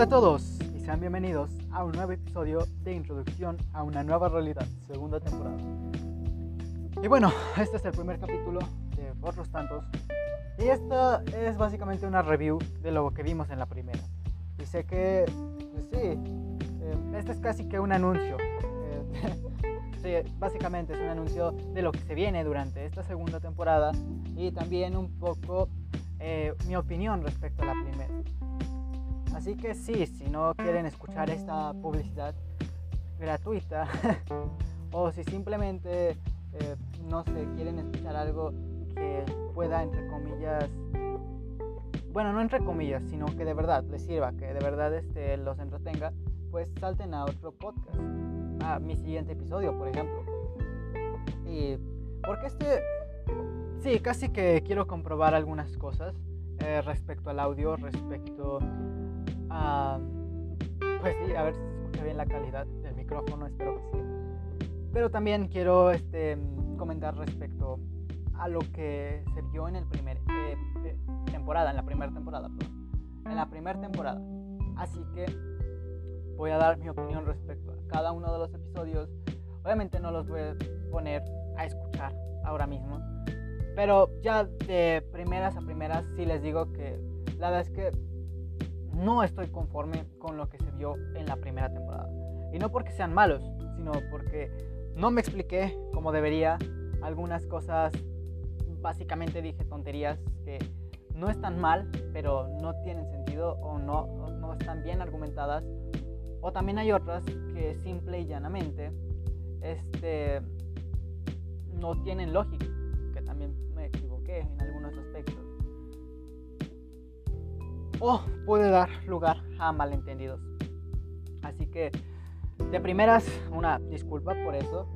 Hola a todos y sean bienvenidos a un nuevo episodio de Introducción a una nueva realidad, segunda temporada. Y bueno, este es el primer capítulo de otros tantos. Y esta es básicamente una review de lo que vimos en la primera. Y sé que, pues sí, eh, este es casi que un anuncio. Eh, sí, básicamente es un anuncio de lo que se viene durante esta segunda temporada y también un poco eh, mi opinión respecto a la primera. Así que sí, si no quieren escuchar esta publicidad gratuita o si simplemente, eh, no sé, quieren escuchar algo que pueda, entre comillas, bueno, no entre comillas, sino que de verdad les sirva, que de verdad este, los entretenga, pues salten a otro podcast, a mi siguiente episodio, por ejemplo. Y porque este, sí, casi que quiero comprobar algunas cosas eh, respecto al audio, respecto a... Pues sí, a ver si se escucha bien la calidad del micrófono, espero que sí. Pero también quiero este, comentar respecto a lo que se vio en el primer eh, eh, temporada, en la primera temporada, perdón. En la primera temporada. Así que voy a dar mi opinión respecto a cada uno de los episodios. Obviamente no los voy a poner a escuchar ahora mismo. Pero ya de primeras a primeras sí les digo que la verdad es que no estoy conforme con lo que se vio en la primera temporada. Y no porque sean malos, sino porque no me expliqué como debería. Algunas cosas, básicamente dije tonterías que no están mal, pero no tienen sentido o no, no están bien argumentadas. O también hay otras que simple y llanamente este, no tienen lógica, que también me equivoqué en algunos aspectos o puede dar lugar a malentendidos. Así que de primeras, una disculpa por eso.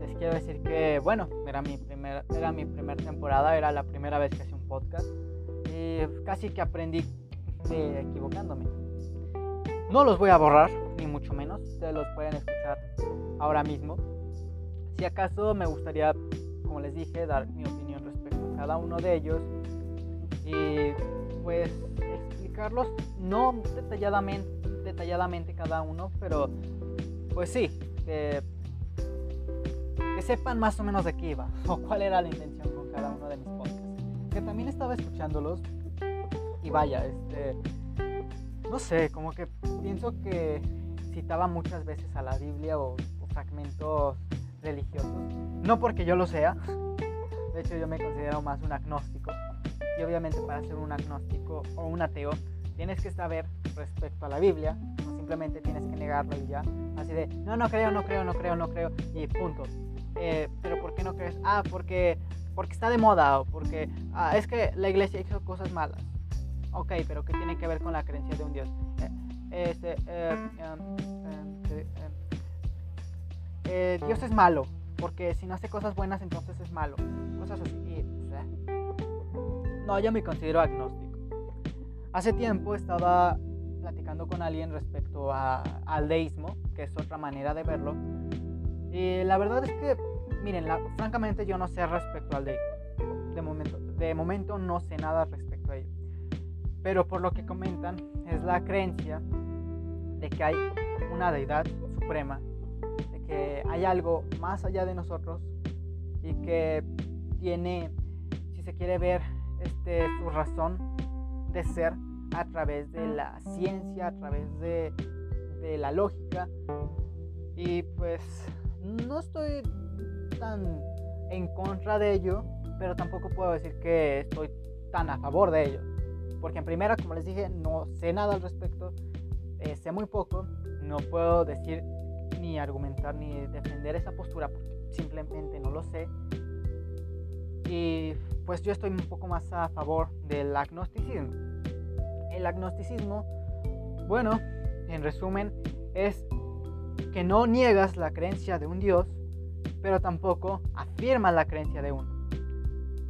Les quiero decir que, bueno, era mi, primer, era mi primera temporada, era la primera vez que hacía un podcast y casi que aprendí de equivocándome. No los voy a borrar, ni mucho menos, ustedes los pueden escuchar ahora mismo. Si acaso me gustaría, como les dije, dar mi opinión respecto a cada uno de ellos y pues explicarlos, no detalladamente, detalladamente cada uno, pero pues sí, que, sepan más o menos de qué iba o cuál era la intención con cada uno de mis podcasts. Que también estaba escuchándolos y vaya, este, no sé, como que pienso que citaba muchas veces a la Biblia o, o fragmentos religiosos, no porque yo lo sea, de hecho yo me considero más un agnóstico, y obviamente para ser un agnóstico o un ateo tienes que saber respecto a la Biblia, no simplemente tienes que negarlo y ya, así de, no, no creo, no creo, no creo, no creo, y punto. Eh, pero ¿por qué no crees? Ah, porque, porque está de moda o porque ah, es que la iglesia hizo cosas malas. Ok, pero ¿qué tiene que ver con la creencia de un Dios? Eh, este, eh, em, Dios es malo, porque si no hace cosas buenas entonces es malo. Cosas así. Y, no, yo me considero agnóstico. Hace tiempo estaba platicando con alguien respecto a, al deísmo, que es otra manera de verlo. Y la verdad es que, miren, francamente yo no sé respecto al deísmo. De momento, de momento no sé nada respecto a ello. Pero por lo que comentan, es la creencia de que hay una deidad suprema, de que hay algo más allá de nosotros y que tiene, si se quiere ver, este, su razón de ser a través de la ciencia, a través de, la lógica. Y pues no estoy tan en contra de ello, pero tampoco puedo decir que estoy tan a favor de ello. Porque en primera, como les dije, no sé nada al respecto, eh, sé muy poco, no puedo decir ni argumentar ni defender esa postura porque simplemente no lo sé. Y pues yo estoy un poco más a favor del agnosticismo. El agnosticismo, bueno, en resumen, es que no niegas la creencia de un Dios, pero tampoco afirmas la creencia de uno.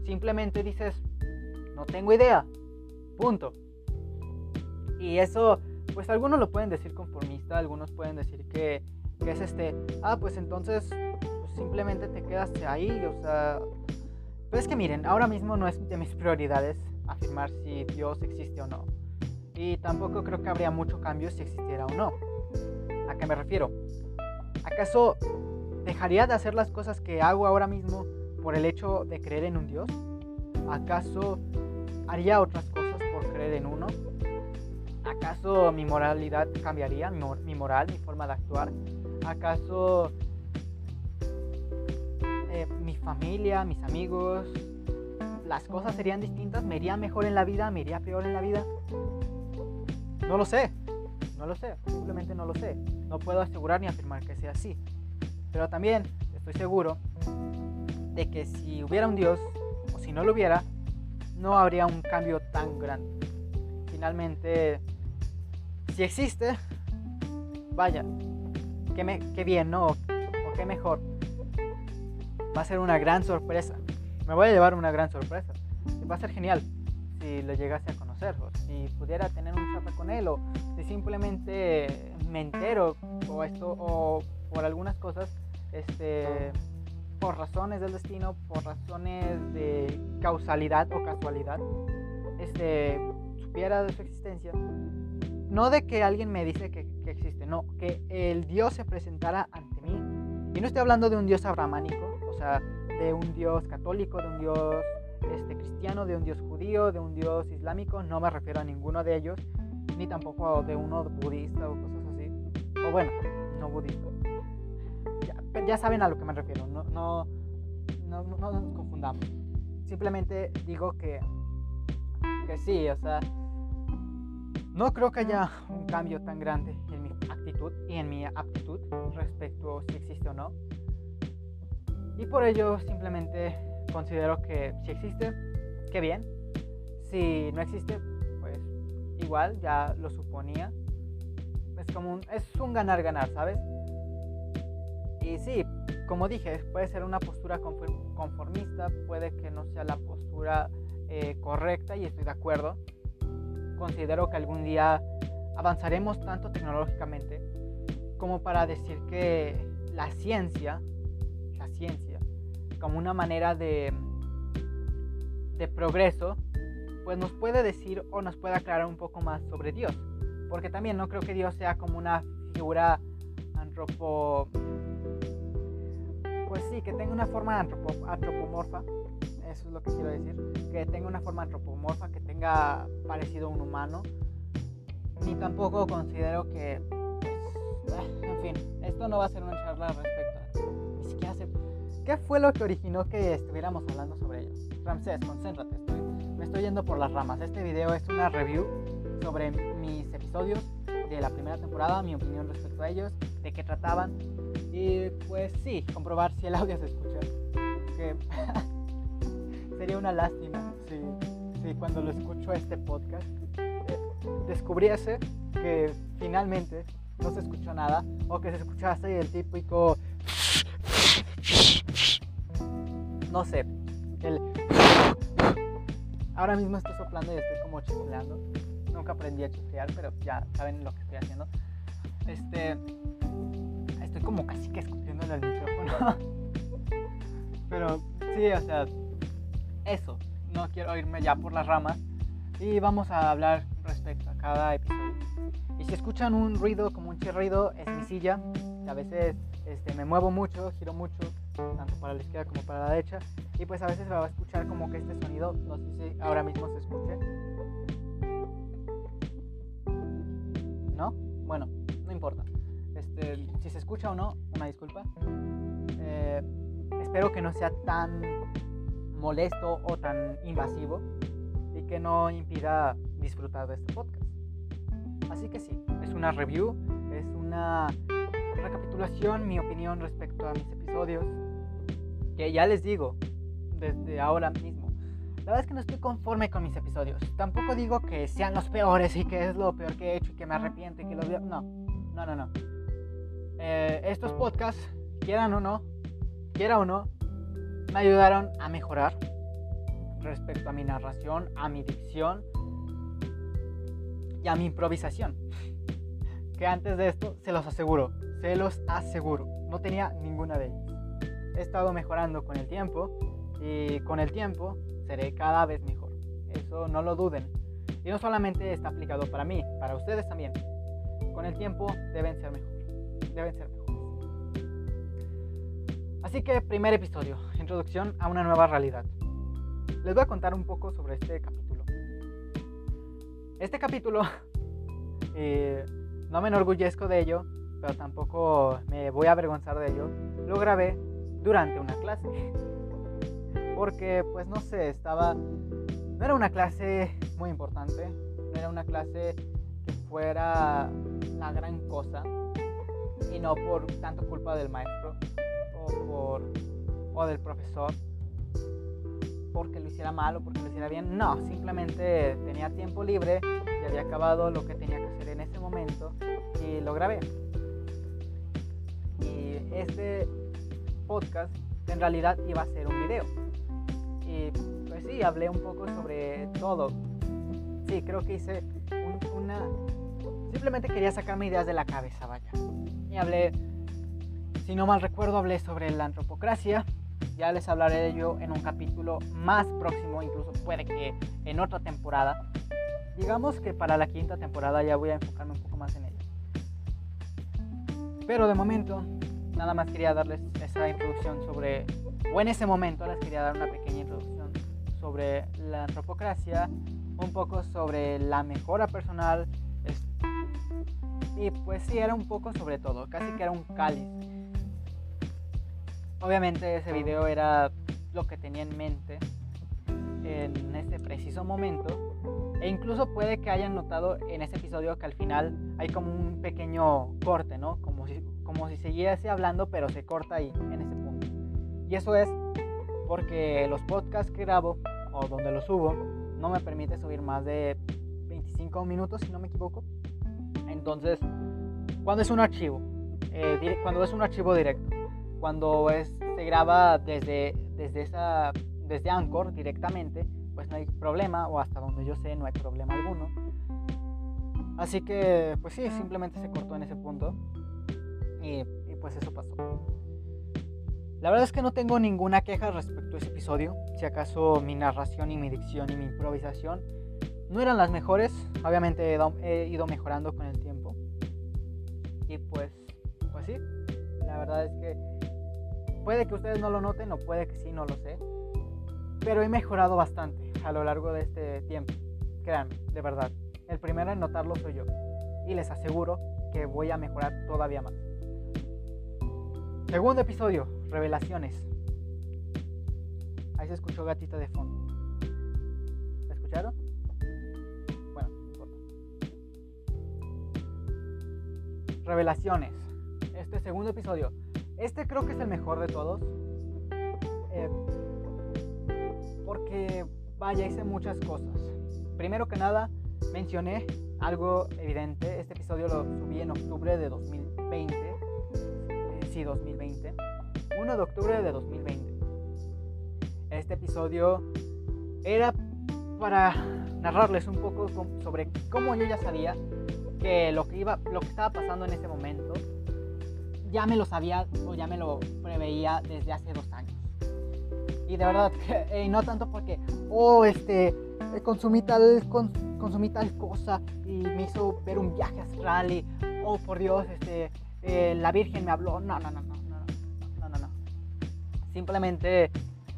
Simplemente dices, no tengo idea, punto. Y eso, pues algunos lo pueden decir conformista, algunos pueden decir que, es este, ah, pues entonces pues simplemente te quedaste ahí, o sea, pero es que miren, ahora mismo no es de mis prioridades afirmar si Dios existe o no. Y tampoco creo que habría mucho cambio si existiera o no. ¿A qué me refiero? ¿Acaso dejaría de hacer las cosas que hago ahora mismo por el hecho de creer en un Dios? ¿Acaso haría otras cosas por creer en uno? ¿Acaso mi moralidad cambiaría? ¿Mi, moral, mi forma de actuar? ¿Acaso mi familia, mis amigos, las cosas serían distintas? ¿Me iría mejor en la vida? ¿Me iría peor en la vida? No lo sé, no lo sé, simplemente no lo sé. No puedo asegurar ni afirmar que sea así. Pero también estoy seguro de que si hubiera un Dios, o si no lo hubiera, no habría un cambio tan grande. Finalmente, si existe, vaya, qué bien, ¿no? O, qué mejor. Va a ser una gran sorpresa. Me voy a llevar una gran sorpresa. Va a ser genial si lo llegase a conocer, o si pudiera tener un chat con él, o si simplemente me entero, o esto, o por algunas cosas, este, por razones del destino, por razones de causalidad o casualidad, este, supiera de su existencia. No de que alguien me dice que, existe, no, que el Dios se presentara ante mí. Y no estoy hablando de un Dios abramánico, sea, de un Dios católico, de un Dios este, cristiano, de un Dios judío, de un Dios islámico, no me refiero a ninguno de ellos, ni tampoco de uno budista o cosas así. O bueno, no budista. Ya, saben a lo que me refiero, no, no, no, no nos confundamos. Simplemente digo que, que sí, o sea, no creo que haya un cambio tan grande en mi actitud y en mi aptitud respecto a si existe o no. Y por ello simplemente considero que si existe, qué bien. Si no existe, pues igual, ya lo suponía. Es como un, es un ganar-ganar, ¿sabes? Y sí, como dije, puede ser una postura conformista, puede que no sea la postura eh, correcta y estoy de acuerdo. Considero que algún día avanzaremos tanto tecnológicamente como para decir que la ciencia, como una manera de, progreso, pues nos puede decir o nos puede aclarar un poco más sobre Dios. Porque también no creo que Dios sea como una figura antropo... Pues sí, que tenga una forma antropomorfa. Eso es lo que quiero decir. Que tenga una forma antropomorfa, que tenga parecido a un humano. Ni tampoco considero que... Pues, en fin, esto no va a ser una charla respecto a... ¿Qué fue lo que originó que estuviéramos hablando sobre ellos? Ramsés, concéntrate, me estoy yendo por las ramas. Este video es una review sobre mis episodios de la primera temporada, mi opinión respecto a ellos, de qué trataban. Y pues sí, comprobar si el audio se escucha. Sería una lástima si, cuando lo escucho este podcast descubriese que finalmente no se escuchó nada o que se escuchase el típico no sé, el... Ahora mismo estoy soplando y estoy como chifleando. Nunca aprendí a chiflear, pero ya saben lo que estoy haciendo. Este... Estoy como casi que escupiéndole al micrófono. pero sí, o sea, eso. No quiero irme ya por las ramas. Y vamos a hablar respecto a cada episodio. Y si escuchan un ruido como un chirrido, es mi silla. A veces este, me muevo mucho, giro mucho, para la izquierda como para la derecha. Y pues a veces se va a escuchar como que este sonido, no sé si ahora mismo se escuche. ¿No? Bueno, no importa. Este, si se escucha o no, una disculpa. Eh, espero que no sea tan molesto o tan invasivo y que no impida disfrutar de este podcast. Así que sí, es una review, es una recapitulación, mi opinión respecto a mis episodios, que ya les digo desde ahora mismo. La verdad es que no estoy conforme con mis episodios. Tampoco digo que sean los peores y que es lo peor que he hecho y que me arrepiento y que los No, no, no, no. Eh, estos podcasts, quieran o no, quiera o no, me ayudaron a mejorar respecto a mi narración, a mi dicción y a mi improvisación. Que antes de esto, se los aseguro, se los aseguro, no tenía ninguna de ellas. He estado mejorando con el tiempo y con el tiempo seré cada vez mejor. Eso no lo duden. Y no solamente está aplicado para mí, para ustedes también. Con el tiempo deben ser mejor. Deben ser mejores. Así que primer episodio, introducción a una nueva realidad. Les voy a contar un poco sobre este capítulo. Este capítulo, eh, no me enorgullezco de ello, pero tampoco me voy a avergonzar de ello. Lo grabé durante una clase. Porque, pues no sé, estaba... No era una clase muy importante, no era una clase que fuera la gran cosa, y no por tanto culpa del maestro o, por, o del profesor, porque lo hiciera mal o porque lo hiciera bien. No, simplemente tenía tiempo libre y había acabado lo que tenía que hacer en ese momento y lo grabé. Y este podcast en realidad iba a ser un video. Y pues sí, hablé un poco sobre todo. Sí, creo que hice una... Simplemente quería sacarme ideas de la cabeza, vaya. Y hablé, si no mal recuerdo, hablé sobre la antropocracia. Ya les hablaré de ello en un capítulo más próximo, incluso puede que en otra temporada. Digamos que para la quinta temporada ya voy a enfocarme un poco más en ello. Pero de momento, nada más quería darles esa introducción sobre, o en ese momento les quería dar una pequeña introducción sobre la antropocracia, un poco sobre la mejora personal, y pues sí, era un poco sobre todo, casi que era un cáliz. Obviamente ese video era lo que tenía en mente en este preciso momento. E incluso puede que hayan notado en ese episodio que al final hay como un pequeño corte, ¿no? Como como si siguiese hablando, pero se corta ahí, en ese punto. Y eso es porque los podcasts que grabo, o donde los subo, no me permite subir más de 25 minutos, si no me equivoco. Entonces, cuando es un archivo, eh, cuando es un archivo directo, cuando es, se graba desde, desde, esa, desde Anchor directamente, pues no hay problema, o hasta donde yo sé no hay problema alguno. Así que, pues sí, simplemente se cortó en ese punto. Y, pues eso pasó. La verdad es que no tengo ninguna queja respecto a ese episodio. Si acaso mi narración y mi dicción y mi improvisación no eran las mejores. Obviamente he ido mejorando con el tiempo. Y pues, pues sí, la verdad es que puede que ustedes no lo noten o puede que sí, no lo sé. Pero he mejorado bastante a lo largo de este tiempo. Créanme, de verdad. El primero en notarlo soy yo. Y les aseguro que voy a mejorar todavía más. Segundo episodio, revelaciones. Ahí se escuchó gatita de fondo. ¿La escucharon? revelaciones. Este segundo episodio. Este creo que es el mejor de todos. Eh, porque, vaya, hice muchas cosas. Primero que nada, mencioné algo evidente. Este episodio lo subí en octubre de 2020. Eh, sí, 2020. 1 de octubre de 2020. Este episodio era para narrarles un poco sobre cómo yo ya sabía que lo que, iba, lo que estaba pasando en ese momento ya me lo sabía o ya me lo preveía desde hace dos años. Y de verdad, eh, no tanto porque, oh, este, eh, consumí tal, consumí tal cosa y me hizo ver un viaje astral y, oh, por Dios, este, eh, la Virgen me habló. No, no, no, no, no, no, no, no. Simplemente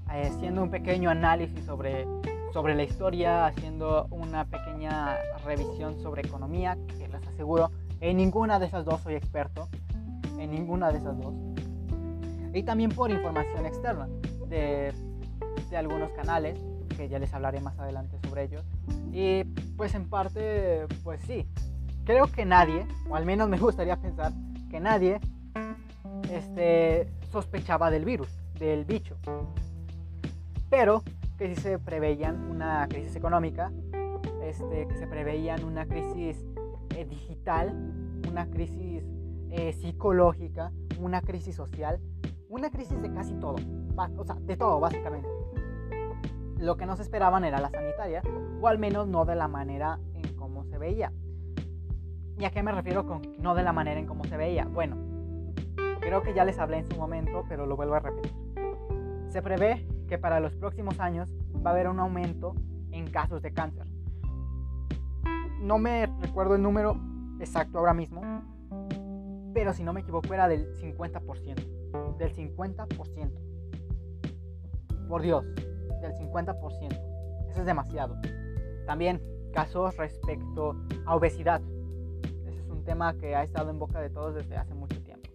haciendo un pequeño análisis sobre sobre la historia, haciendo una pequeña revisión sobre economía, que les aseguro, en ninguna de esas dos soy experto, en ninguna de esas dos. Y también por información externa de, de algunos canales, que ya les hablaré más adelante sobre ellos. Y pues en parte, pues sí, creo que nadie, o al menos me gustaría pensar que nadie, este, sospechaba del virus, del bicho. Pero que sí se preveían una crisis económica, este, que se preveían una crisis eh, digital, una crisis eh, psicológica, una crisis social, una crisis de casi todo, o sea, de todo básicamente. Lo que no se esperaban era la sanitaria, o al menos no de la manera en cómo se veía. ¿Y a qué me refiero con no de la manera en cómo se veía? Bueno, creo que ya les hablé en su momento, pero lo vuelvo a repetir. Se prevé que para los próximos años va a haber un aumento en casos de cáncer. no me recuerdo el número exacto ahora mismo, pero si no me equivoco era del 50%. Del 50%. Por Dios, del 50%. Eso es demasiado. También casos respecto a obesidad. Un tema que ha estado en boca de todos desde hace mucho tiempo.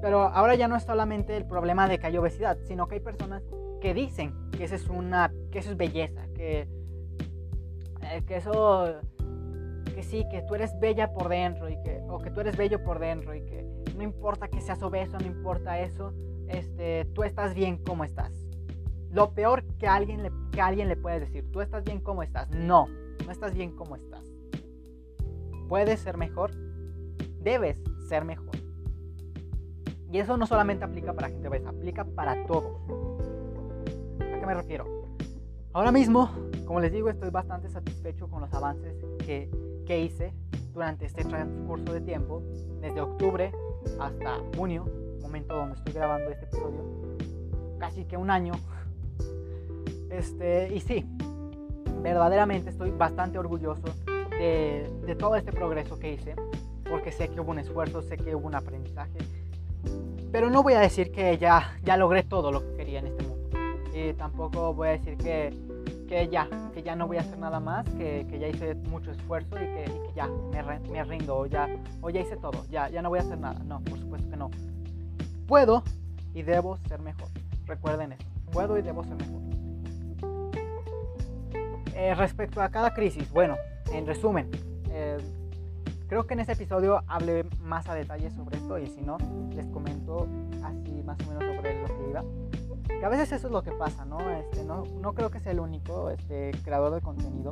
Pero ahora ya no es solamente el problema de que hay obesidad, sino que hay personas que dicen que eso es una que eso es belleza, que eh, que eso que sí, que tú eres bella por dentro y que o que tú eres bello por dentro y que no importa que seas obeso, no importa eso, este, tú estás bien como estás. Lo peor que alguien le, que alguien le puede decir, tú estás bien como estás. No, no estás bien como estás. Puedes ser mejor, debes ser mejor. Y eso no solamente aplica para gente obesa, aplica para todos. ¿A qué me refiero? Ahora mismo, como les digo, estoy bastante satisfecho con los avances que, que hice durante este transcurso de tiempo, desde octubre hasta junio, momento donde estoy grabando este episodio, casi que un año. Este, y sí, verdaderamente estoy bastante orgulloso de, todo este progreso que hice, porque sé que hubo un esfuerzo, sé que hubo un aprendizaje, pero no voy a decir que ya, ya logré todo lo que quería en este mundo. Y tampoco voy a decir que, que ya, que ya no voy a hacer nada más, que, que ya hice mucho esfuerzo y que, ya me, rindo o ya, o hice todo, ya, ya no voy a hacer nada. No, por supuesto que no. Puedo y debo ser mejor. Recuerden esto, puedo y debo ser mejor. Eh, respecto a cada crisis, bueno, en resumen, eh, creo que en este episodio hablé más a detalle sobre esto y si no, les comento así más o menos sobre lo que iba. Que a veces eso es lo que pasa, ¿no? Este, no, creo que sea el único este, creador de contenido.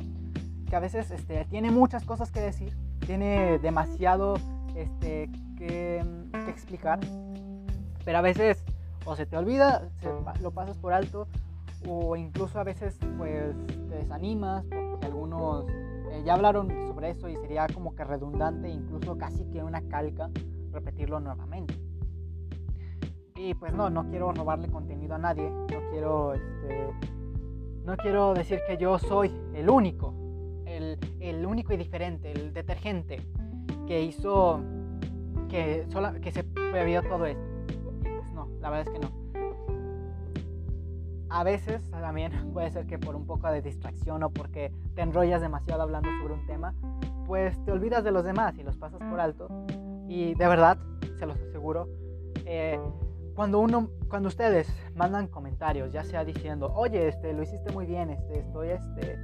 Que a veces este, tiene muchas cosas que decir, tiene demasiado que, explicar, pero a veces o se te olvida, lo pasas por alto, o incluso a veces pues te desanimas porque algunos eh, ya hablaron sobre eso y sería como que redundante, incluso casi que una calca, repetirlo nuevamente. Y pues no, no quiero robarle contenido a nadie, no quiero, este, no quiero decir que yo soy el único, el, el único y diferente, el detergente que hizo que, sola, que se previó todo esto. Pues no, la verdad es que no. A veces también puede ser que por un poco de distracción o porque te enrollas demasiado hablando sobre un tema, pues te olvidas de los demás y los pasas por alto. Y de verdad, se los aseguro, eh, cuando uno, cuando ustedes mandan comentarios, ya sea diciendo, oye, este, lo hiciste muy bien, este, estoy, este,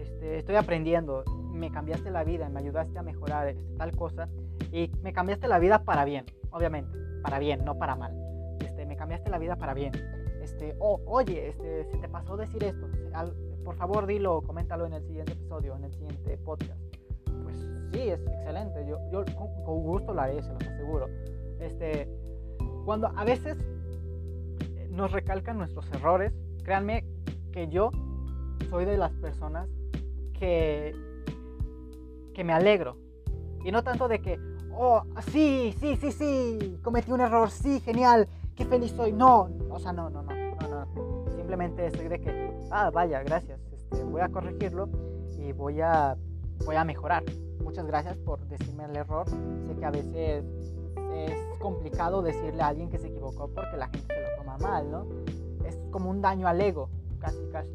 este, estoy aprendiendo, me cambiaste la vida, me ayudaste a mejorar este, tal cosa, y me cambiaste la vida para bien, obviamente, para bien, no para mal. Este, me cambiaste la vida para bien. Este, oye, este, se te pasó decir esto, al, por favor dilo, coméntalo en el siguiente episodio, en el siguiente podcast. Pues sí, es excelente, yo, con, gusto lo haré, se los aseguro. Este, cuando a veces nos recalcan nuestros errores, créanme que yo soy de las personas que, que me alegro. Y no tanto de que, oh, sí, sí, sí, sí, cometí un error, sí, genial, qué feliz soy. No, o sea, no, no, no, no, no. Simplemente soy de que, ah, vaya, gracias, este, voy a corregirlo y voy a, voy a mejorar. Muchas gracias por decirme el error. Sé que a veces es complicado decirle a alguien que se equivocó porque la gente se lo toma mal, ¿no? Es como un daño al ego, casi, casi.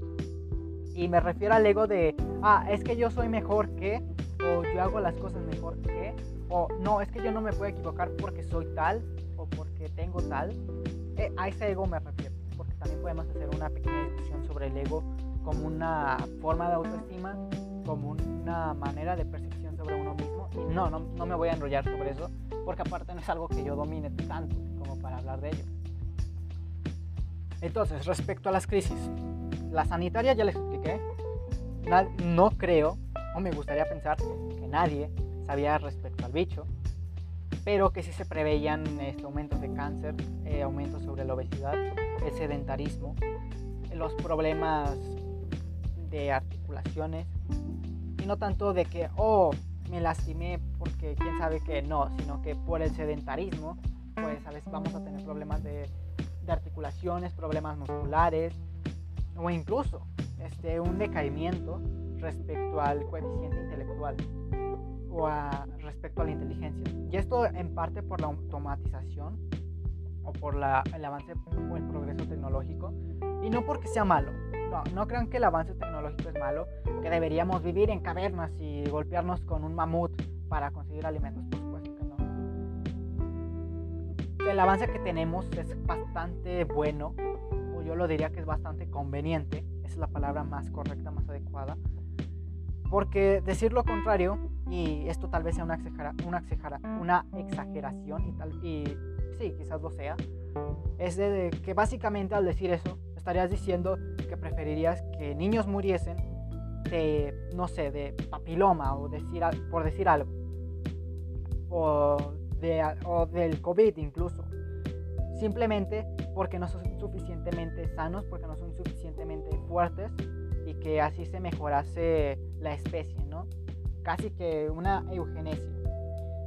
Y me refiero al ego de, ah, es que yo soy mejor que, o yo hago las cosas mejor que, o no, es que yo no me puedo equivocar porque soy tal, tengo tal. Eh, a ese ego me refiero, porque también podemos hacer una pequeña discusión sobre el ego como una forma de autoestima, como una manera de percepción sobre uno mismo. Y no, no, no me voy a enrollar sobre eso, porque aparte no es algo que yo domine tanto como para hablar de ello. Entonces, respecto a las crisis, la sanitaria ya les expliqué. No creo, o me gustaría pensar, que nadie sabía respecto al bicho, pero que sí se preveían este, aumentos de cáncer, eh, aumentos sobre la obesidad, el sedentarismo, los problemas de articulaciones, y no tanto de que, oh, me lastimé porque quién sabe que no, sino que por el sedentarismo, pues a veces vamos a tener problemas de, de articulaciones, problemas musculares o incluso este, un decaimiento respecto al coeficiente intelectual o respecto a la inteligencia. Y esto en parte por la automatización o por la, el avance o el progreso tecnológico y no porque sea malo. No, no crean que el avance tecnológico es malo, que deberíamos vivir en cavernas y golpearnos con un mamut para conseguir alimentos, por supuesto que no. El avance que tenemos es bastante bueno, o yo lo diría que es bastante conveniente, esa es la palabra más correcta, más adecuada, porque decir lo contrario, y esto tal vez sea una, una, una exageración, y, tal, y sí, quizás lo sea, es de que básicamente al decir eso, estarías diciendo que preferirías que niños muriesen de, no sé, de papiloma o decir, por decir algo, o, de, o del COVID incluso, simplemente porque no son suficientemente sanos, porque no son suficientemente fuertes que así se mejorase la especie, ¿no? Casi que una eugenesia.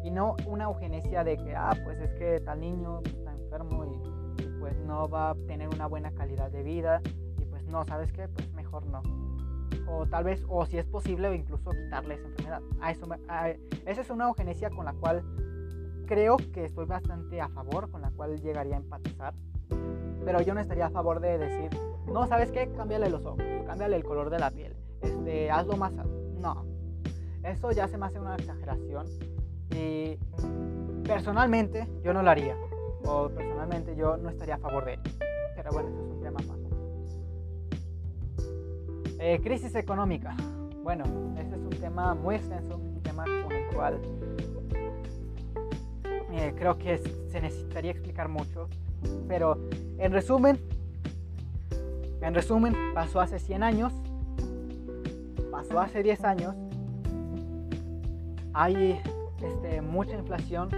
Y no una eugenesia de que, ah, pues es que tal niño está enfermo y, pues no va a tener una buena calidad de vida y pues no, ¿sabes qué? Pues mejor no. O tal vez, o si es posible, incluso quitarle esa enfermedad. A eso esa es una eugenesia con la cual creo que estoy bastante a favor, con la cual llegaría a empatizar. Pero yo no estaría a favor de decir, no, ¿sabes qué? Cámbiale los ojos, cámbiale el color de la piel, este, hazlo más... No, eso ya se me hace una exageración y personalmente yo no lo haría, o personalmente yo no estaría a favor de ello. Pero bueno, eso es un tema más. Eh, crisis económica. Bueno, este es un tema muy extenso, un tema con el cual eh, creo que se necesitaría explicar mucho. Pero en resumen, en resumen, pasó hace 100 años, pasó hace 10 años, hay este, mucha inflación,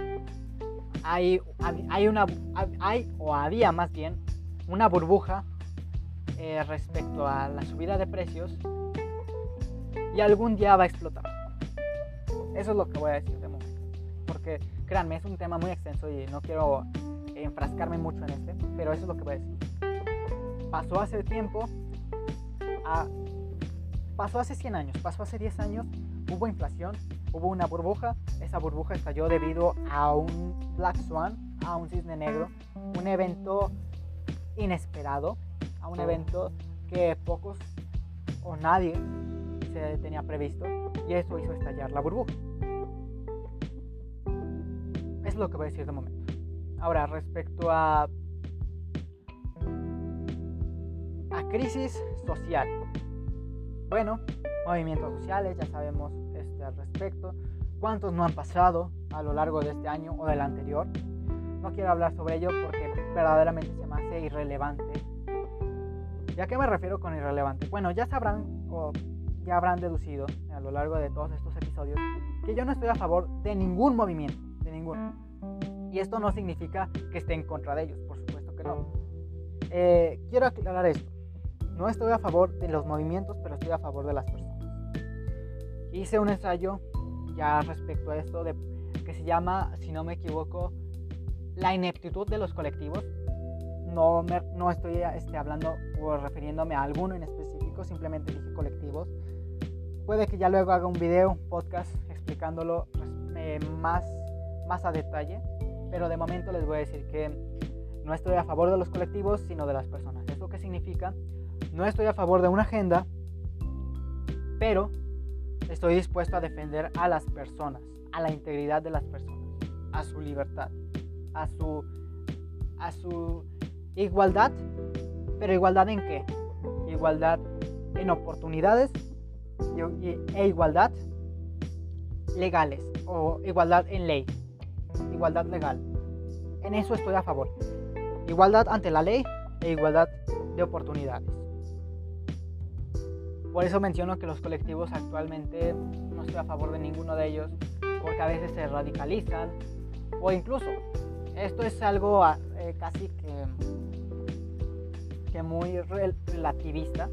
hay, hay, una, hay o había más bien una burbuja eh, respecto a la subida de precios y algún día va a explotar. Eso es lo que voy a decir de momento. Porque créanme, es un tema muy extenso y no quiero enfrascarme mucho en este, pero eso es lo que voy a decir pasó hace tiempo, pasó hace 100 años, pasó hace 10 años, hubo inflación, hubo una burbuja, esa burbuja estalló debido a un Black Swan, a un cisne negro, un evento inesperado, a un evento que pocos o nadie se tenía previsto y eso hizo estallar la burbuja. Es lo que voy a decir de momento. Ahora, respecto a crisis social. Bueno, movimientos sociales, ya sabemos este, al respecto. ¿Cuántos no han pasado a lo largo de este año o del anterior? No quiero hablar sobre ello porque verdaderamente se me hace irrelevante. ¿Ya qué me refiero con irrelevante? Bueno, ya sabrán o ya habrán deducido a lo largo de todos estos episodios que yo no estoy a favor de ningún movimiento, de ninguno. Y esto no significa que esté en contra de ellos, por supuesto que no. Eh, quiero aclarar esto. No estoy a favor de los movimientos, pero estoy a favor de las personas. Hice un ensayo ya respecto a esto de, que se llama, si no me equivoco, la ineptitud de los colectivos. No, estoy este, hablando o refiriéndome a alguno en específico, simplemente dije colectivos. Puede que ya luego haga un video, un podcast explicándolo eh, más, más a detalle, pero de momento les voy a decir que no estoy a favor de los colectivos, sino de las personas. ¿Eso qué significa? No estoy a favor de una agenda, pero estoy dispuesto a defender a las personas, a la integridad de las personas, a su libertad, a su, a su igualdad, pero igualdad en qué? Igualdad en oportunidades e igualdad legales o igualdad en ley, igualdad legal. En eso estoy a favor. Igualdad ante la ley e igualdad de oportunidades. Por eso menciono que los colectivos actualmente no estoy a favor de ninguno de ellos, porque a veces se radicalizan o incluso esto es algo ah, eh, casi que, muy relativista.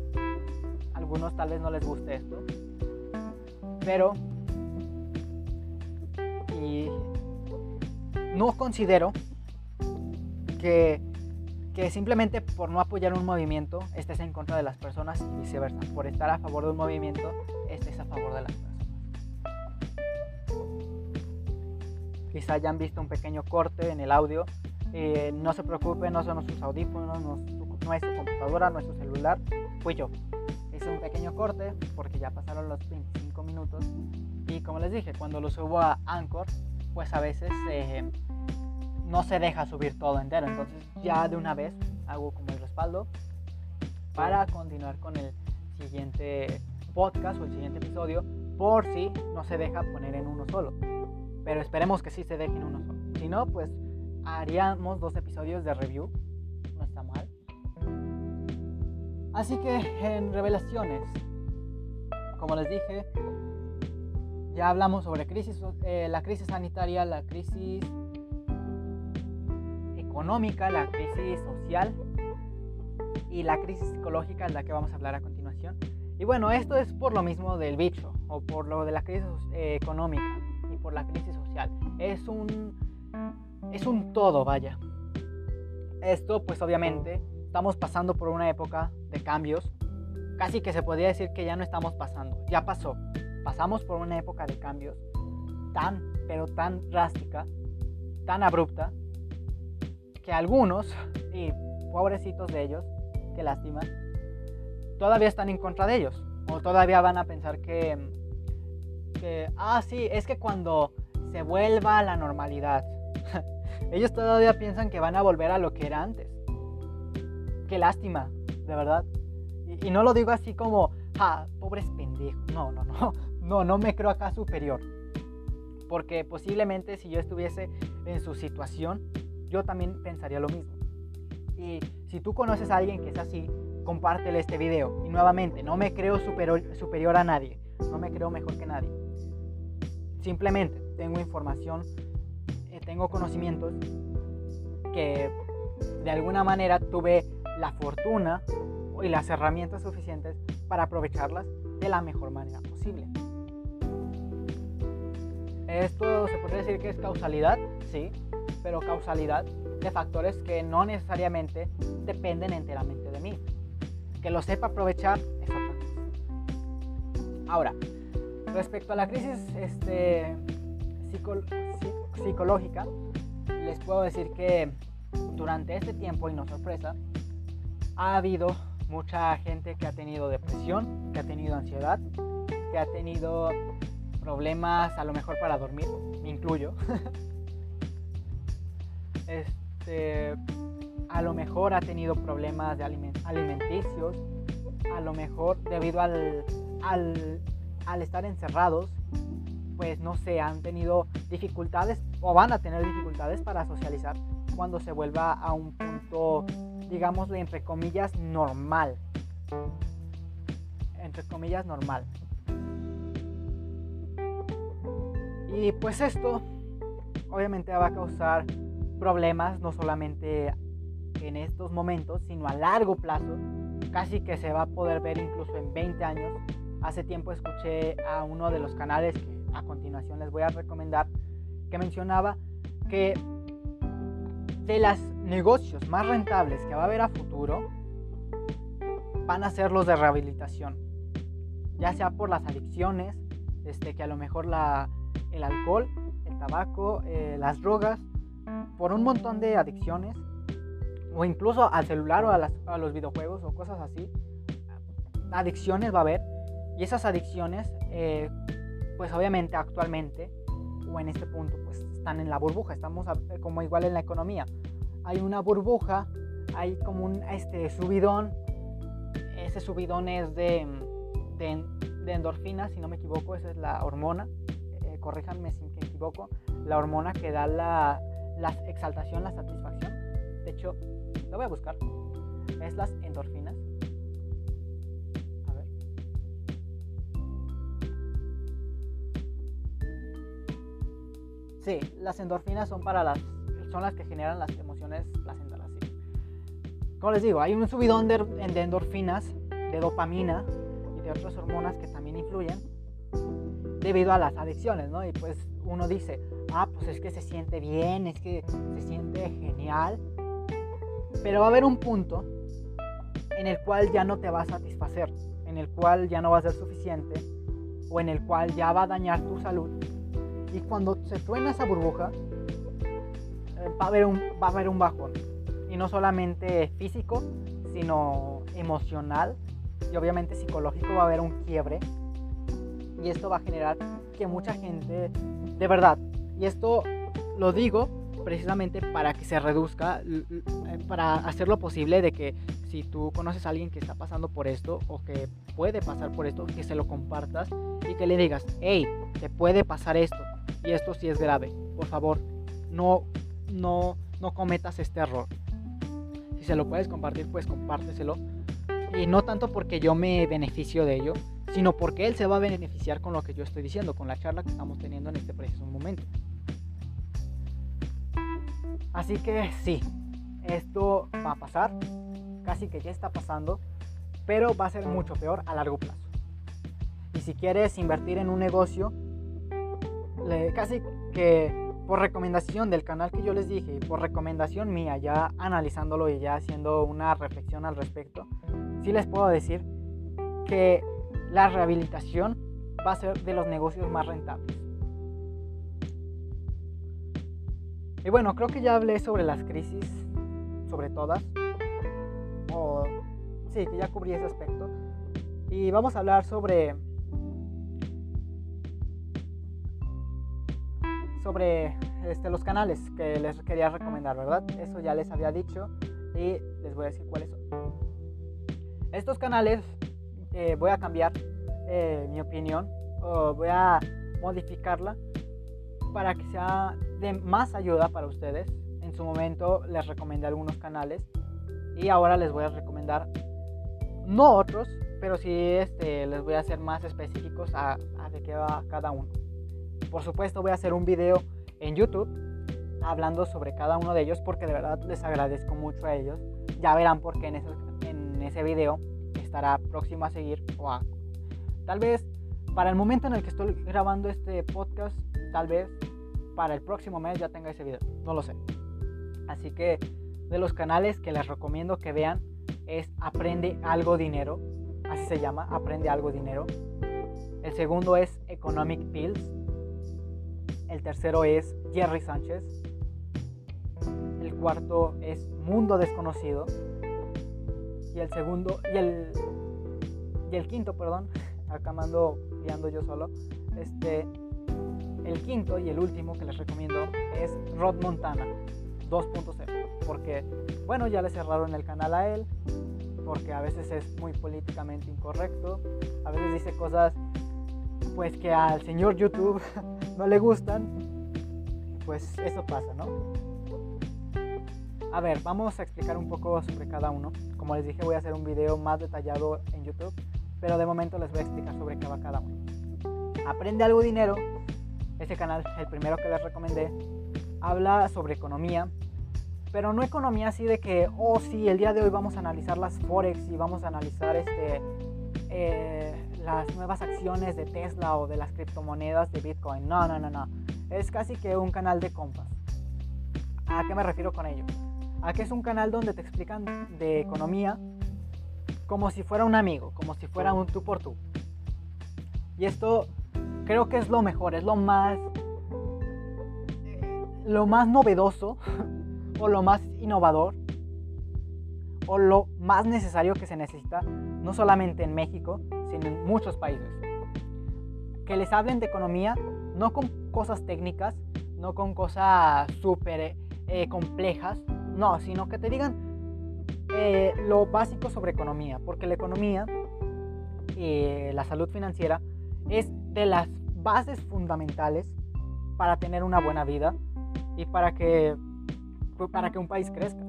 algunos tal vez no les guste esto, pero no considero que que simplemente por no apoyar un movimiento estés en contra de las personas y viceversa. Por estar a favor de un movimiento estés a favor de las personas. Quizá hayan visto un pequeño corte en el audio. Eh, no se preocupen, no son nuestros audífonos, no, es su computadora, no es su celular, fui yo. Es un pequeño corte porque ya pasaron los 25 minutos y como les dije, cuando lo subo a Anchor, pues a veces eh, no se deja subir todo entero. Entonces ya de una vez hago como el respaldo para continuar con el siguiente podcast o el siguiente episodio por si no se deja poner en uno solo. Pero esperemos que sí se deje en uno solo. Si no, pues haríamos dos episodios de review. No está mal. Así que en revelaciones, como les dije, ya hablamos sobre crisis, eh, la crisis sanitaria, la crisis económica, la crisis social y la crisis psicológica es la que vamos a hablar a continuación. Y bueno, esto es por lo mismo del bicho o por lo de la crisis eh, económica y por la crisis social. Es un es un todo, vaya. Esto pues obviamente estamos pasando por una época de cambios. Casi que se podría decir que ya no estamos pasando, ya pasó pasamos por una época de cambios tan, pero tan drástica, tan abrupta, que algunos, y pobrecitos de ellos, que lástima, todavía están en contra de ellos. O todavía van a pensar que, ah, sí, es que cuando se vuelva a la normalidad, ellos todavía piensan que van a volver a lo que era antes. Qué lástima, de verdad. Y, y no lo digo así como, ah, pobres pendejos. No, no, no no, no me creo acá superior. Porque posiblemente si yo estuviese en su situación, yo también pensaría lo mismo. Y si tú conoces a alguien que es así, compártele este video. Y nuevamente, no me creo superior, a nadie. No me creo mejor que nadie. Simplemente tengo información, eh, tengo conocimientos que de alguna manera tuve la fortuna y las herramientas suficientes para aprovecharlas de la mejor manera posible. Esto se podría decir que es causalidad, sí, pero causalidad de factores que no necesariamente dependen enteramente de mí. Que lo sepa aprovechar es. Ahora, respecto a la crisis este, psicológica, les puedo decir que durante este tiempo, y no sorpresa, ha habido mucha gente que ha tenido depresión, que ha tenido ansiedad, que ha tenido problemas a lo mejor para dormir, me incluyo. este, a lo mejor ha tenido problemas de alimenticios, a lo mejor debido al, al, estar encerrados, pues no sé, han tenido dificultades o van a tener dificultades para socializar cuando se vuelva a un punto, digámosle, entre comillas, normal. Entre comillas, normal. Y pues esto obviamente va a causar problemas no solamente en estos momentos, sino a largo plazo, casi que se va a poder ver incluso en 20 años. Hace tiempo escuché a uno de los canales que a continuación les voy a recomendar, que mencionaba que de los negocios más rentables que va a haber a futuro, van a ser los de rehabilitación, ya sea por las adicciones, este, que a lo mejor la, el alcohol, el tabaco, eh, las drogas, por un montón de adicciones, o incluso al celular o a, los videojuegos o cosas así. Adicciones va a haber, y esas adicciones, eh, pues obviamente actualmente, o en este punto, pues están en la burbuja, estamos como igual en la economía. Hay una burbuja, hay como un este, subidón, ese subidón es de, de, de endorfina, si no me equivoco, esa es la hormona corríjanme si me equivoco, la hormona que da la, la exaltación, la satisfacción. De hecho, lo voy a buscar. Es las endorfinas. A ver. Sí, las endorfinas son para las son las que generan las emociones placenteras. Sí. Como les digo, hay un subidón de, de endorfinas, de dopamina y de otras hormonas que también influyen debido a las adicciones, ¿no? Y pues uno dice, ah, pues es que se siente bien, es que se siente genial, pero va a haber un punto en el cual ya no te va a satisfacer, en el cual ya no va a ser suficiente o en el cual ya va a dañar tu salud. Y cuando se truena esa burbuja, eh, va, a haber un, va a haber un bajón. Y no solamente físico, sino emocional y obviamente psicológico va a haber un quiebre. Y esto va a generar que mucha gente, de verdad, y esto lo digo precisamente para que se reduzca, eh, para hacer lo posible de que si tú conoces a alguien que está pasando por esto o que puede pasar por esto, que se lo compartas y que le digas, hey, te puede pasar esto y esto sí es grave, por favor, no, no, no cometas este error. Si se lo puedes compartir, pues compárteselo. Y no tanto porque yo me beneficio de ello, sino porque él se va a beneficiar con lo que yo estoy diciendo, con la charla que estamos teniendo en este preciso momento. Así que sí, esto va a pasar, casi que ya está pasando, pero va a ser mucho peor a largo plazo. Y si quieres invertir en un negocio, casi que por recomendación del canal que yo les dije y por recomendación mía, ya analizándolo y ya haciendo una reflexión al respecto, sí les puedo decir que la rehabilitación va a ser de los negocios más rentables. Y bueno, creo que ya hablé sobre las crisis, sobre todas. O sí, que ya cubrí ese aspecto. Y vamos a hablar sobre sobre este, los canales que les quería recomendar, ¿verdad? Eso ya les había dicho y les voy a decir cuáles son. Estos canales eh, voy a cambiar eh, mi opinión o voy a modificarla para que sea de más ayuda para ustedes. En su momento les recomendé algunos canales y ahora les voy a recomendar no otros, pero sí este, les voy a hacer más específicos a, a de qué va cada uno. Por supuesto voy a hacer un video en YouTube hablando sobre cada uno de ellos porque de verdad les agradezco mucho a ellos. Ya verán por qué en ese, en ese video estará próximo a seguir o a, tal vez para el momento en el que estoy grabando este podcast, tal vez para el próximo mes ya tenga ese video, no lo sé. Así que de los canales que les recomiendo que vean es Aprende algo dinero, así se llama, Aprende algo dinero. El segundo es Economic Pills, el tercero es Jerry Sánchez. El cuarto es Mundo Desconocido. Y el segundo, y el, y el quinto, perdón, acá mando guiando yo solo. Este, el quinto y el último que les recomiendo es Rod Montana 2.0. Porque, bueno, ya le cerraron el canal a él. Porque a veces es muy políticamente incorrecto. A veces dice cosas pues que al señor YouTube no le gustan, pues eso pasa, ¿no? A ver, vamos a explicar un poco sobre cada uno. Como les dije, voy a hacer un video más detallado en YouTube, pero de momento les voy a explicar sobre qué va cada uno. Aprende algo dinero, ese canal, el primero que les recomendé, habla sobre economía, pero no economía así de que, oh sí, el día de hoy vamos a analizar las forex y vamos a analizar este, eh, las nuevas acciones de Tesla o de las criptomonedas de Bitcoin. No, no, no, no. Es casi que un canal de compas. ¿A qué me refiero con ello? A que es un canal donde te explican de economía como si fuera un amigo, como si fuera un tú por tú. Y esto creo que es lo mejor, es lo más lo más novedoso o lo más innovador o lo más necesario que se necesita, no solamente en México, sino en muchos países. Que les hablen de economía, no con cosas técnicas, no con cosas súper eh, complejas, no, sino que te digan eh, lo básico sobre economía, porque la economía y la salud financiera es de las bases fundamentales para tener una buena vida y para que, para que un país crezca.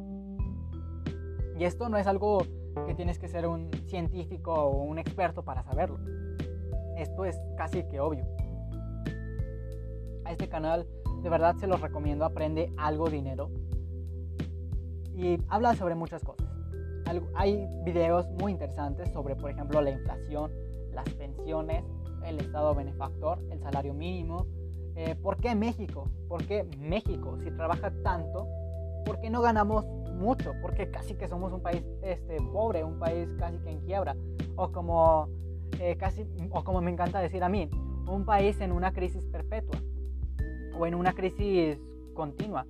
Y esto no es algo que tienes que ser un científico o un experto para saberlo. Esto es casi que obvio. A este canal de verdad se los recomiendo, aprende algo dinero. Y habla sobre muchas cosas. Hay videos muy interesantes sobre, por ejemplo, la inflación, las pensiones, el estado benefactor, el salario mínimo. Eh, ¿Por qué México? ¿Por qué México, si trabaja tanto, por qué no ganamos mucho, porque casi que somos un país este, pobre, un país casi que en quiebra. O como eh, casi, o como me encanta decir a mí, un país en una crisis perpetua o en una crisis continua.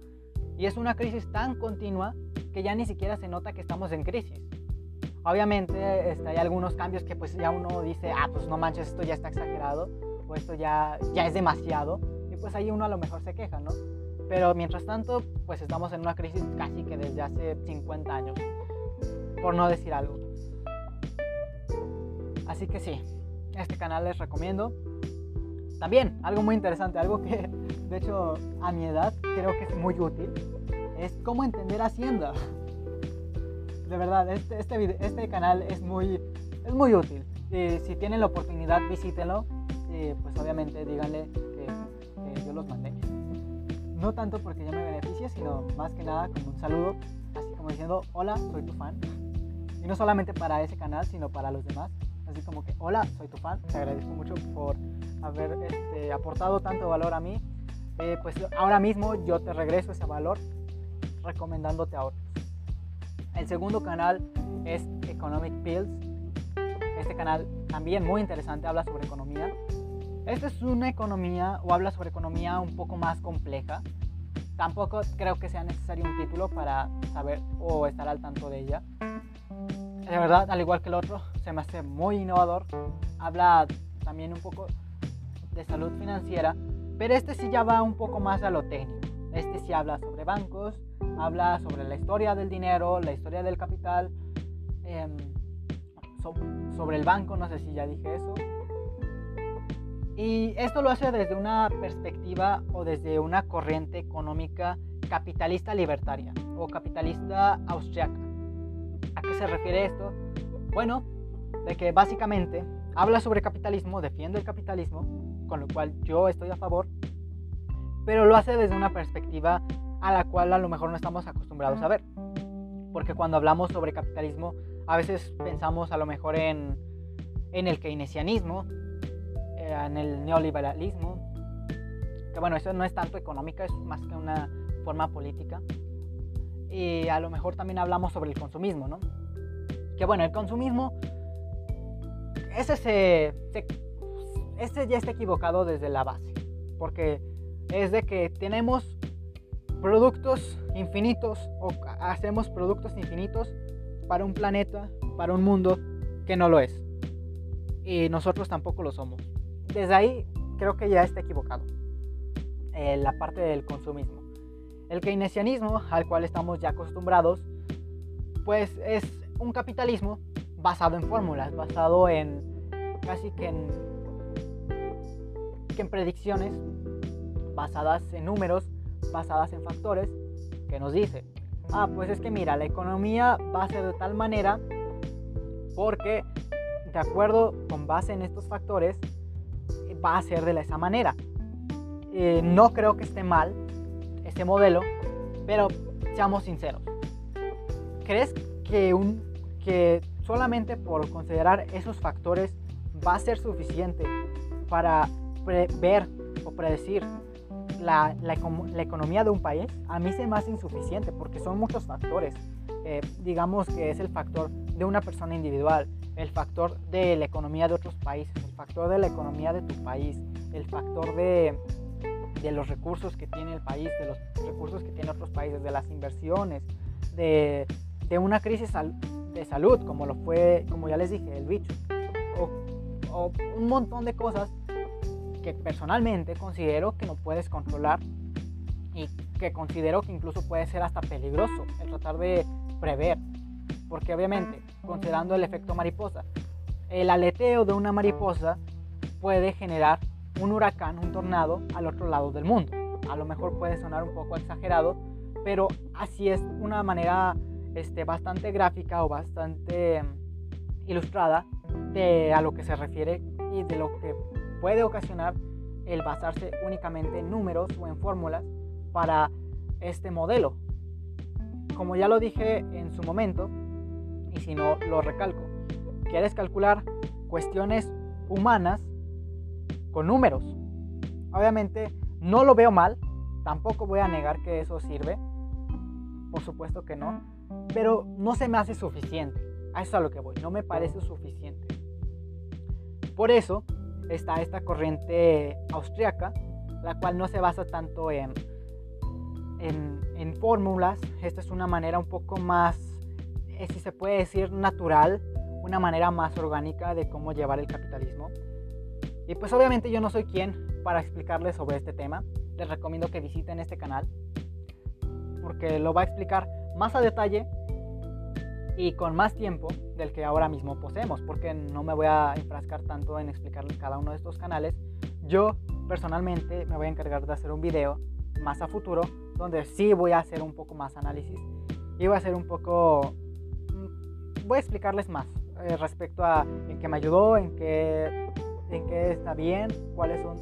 Y es una crisis tan continua que ya ni siquiera se nota que estamos en crisis. Obviamente este, hay algunos cambios que pues ya uno dice, ah, pues no manches, esto ya está exagerado o esto ya, ya es demasiado. Y pues ahí uno a lo mejor se queja, ¿no? Pero mientras tanto, pues estamos en una crisis casi que desde hace 50 años, por no decir algo. Así que sí, este canal les recomiendo. También, algo muy interesante, algo que de hecho a mi edad creo que es muy útil, es cómo entender Hacienda. De verdad, este, este, este canal es muy, es muy útil. Y si tienen la oportunidad, visítenlo. Y pues obviamente díganle que, que yo los mandé no tanto porque yo me beneficie, sino más que nada como un saludo, así como diciendo, hola, soy tu fan. Y no solamente para ese canal, sino para los demás. Así como que, hola, soy tu fan, te agradezco mucho por haber este, aportado tanto valor a mí. Eh, pues ahora mismo yo te regreso ese valor recomendándote a otros. El segundo canal es Economic Pills. Este canal también muy interesante, habla sobre economía. Esta es una economía o habla sobre economía un poco más compleja. Tampoco creo que sea necesario un título para saber o estar al tanto de ella. De verdad, al igual que el otro, se me hace muy innovador. Habla también un poco de salud financiera, pero este sí ya va un poco más a lo técnico. Este sí habla sobre bancos, habla sobre la historia del dinero, la historia del capital, em, sobre el banco, no sé si ya dije eso, y esto lo hace desde una perspectiva o desde una corriente económica capitalista libertaria o capitalista austriaca. ¿A qué se refiere esto? Bueno, de que básicamente habla sobre capitalismo, defiende el capitalismo, con lo cual yo estoy a favor, pero lo hace desde una perspectiva a la cual a lo mejor no estamos acostumbrados a ver. Porque cuando hablamos sobre capitalismo, a veces pensamos a lo mejor en, en el keynesianismo, en el neoliberalismo, que bueno, eso no es tanto económica, es más que una forma política. Y a lo mejor también hablamos sobre el consumismo, ¿no? Que bueno, el consumismo, ese, se, ese ya está equivocado desde la base, porque es de que tenemos productos infinitos o hacemos productos infinitos para un planeta, para un mundo que no lo es. Y nosotros tampoco lo somos desde ahí creo que ya está equivocado eh, la parte del consumismo. El keynesianismo, al cual estamos ya acostumbrados, pues es un capitalismo basado en fórmulas, basado en casi que en, que en predicciones, basadas en números, basadas en factores, que nos dice, ah, pues es que mira, la economía va a ser de tal manera porque de acuerdo con base en estos factores, va a ser de esa manera. Eh, no creo que esté mal este modelo, pero seamos sinceros. ¿Crees que, un, que solamente por considerar esos factores va a ser suficiente para prever o predecir la, la, economía de un país? A mí se me hace insuficiente porque son muchos factores. Eh, digamos que es el factor de una persona individual, el factor de la economía de otros países, el factor de la economía de tu país, el factor de, de los recursos que tiene el país, de los recursos que tiene otros países, de las inversiones, de, de una crisis de salud, como lo fue, como ya les dije, el bicho, o, o un montón de cosas que personalmente considero que no puedes controlar y que considero que incluso puede ser hasta peligroso el tratar de prever porque obviamente, considerando el efecto mariposa, el aleteo de una mariposa puede generar un huracán, un tornado al otro lado del mundo. A lo mejor puede sonar un poco exagerado, pero así es una manera este, bastante gráfica o bastante mm, ilustrada de a lo que se refiere y de lo que puede ocasionar el basarse únicamente en números o en fórmulas para este modelo. Como ya lo dije en su momento, y si no lo recalco. Quieres calcular cuestiones humanas con números. Obviamente no lo veo mal, tampoco voy a negar que eso sirve, por supuesto que no, pero no se me hace suficiente. A eso es a lo que voy, no me parece suficiente. por eso está esta corriente austriaca, la cual no se basa tanto en, en, en fórmulas. Esta es una manera un poco más, eh, si se puede decir, natural, una manera más orgánica de cómo llevar el capitalismo. Y pues obviamente yo no soy quien para explicarles sobre este tema. Les recomiendo que visiten este canal porque lo va a explicar más a detalle y con más tiempo del que ahora mismo poseemos, porque no me voy a enfrascar tanto en explicarles cada uno de estos canales. Yo personalmente me voy a encargar de hacer un video más a futuro donde sí voy a hacer un poco más análisis y voy a hacer un poco mm, voy a explicarles más eh, respecto a en qué me ayudó, en qué en qué está bien, cuáles son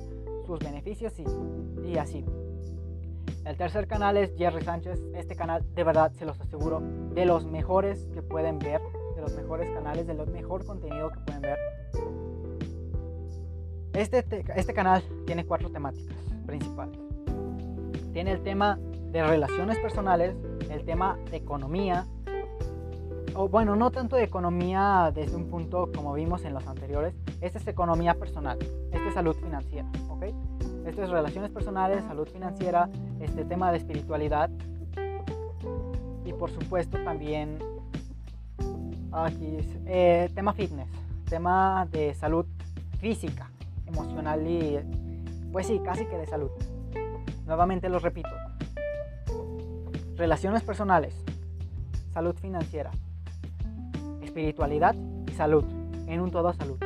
sus beneficios y, y así. El tercer canal es Jerry Sánchez. Este canal, de verdad, se los aseguro, de los mejores que pueden ver, de los mejores canales, de los mejor contenido que pueden ver. Este, este canal tiene cuatro temáticas principales. Tiene el tema de relaciones personales, el tema de economía, o bueno, no tanto de economía desde un punto como vimos en los anteriores, este es economía personal, este es salud financiera, ¿ok? Esto es relaciones personales, salud financiera, este tema de espiritualidad y por supuesto también aquí eh, tema fitness, tema de salud física, emocional y pues sí, casi que de salud. Nuevamente lo repito. Relaciones personales, salud financiera, espiritualidad y salud, en un todo salud.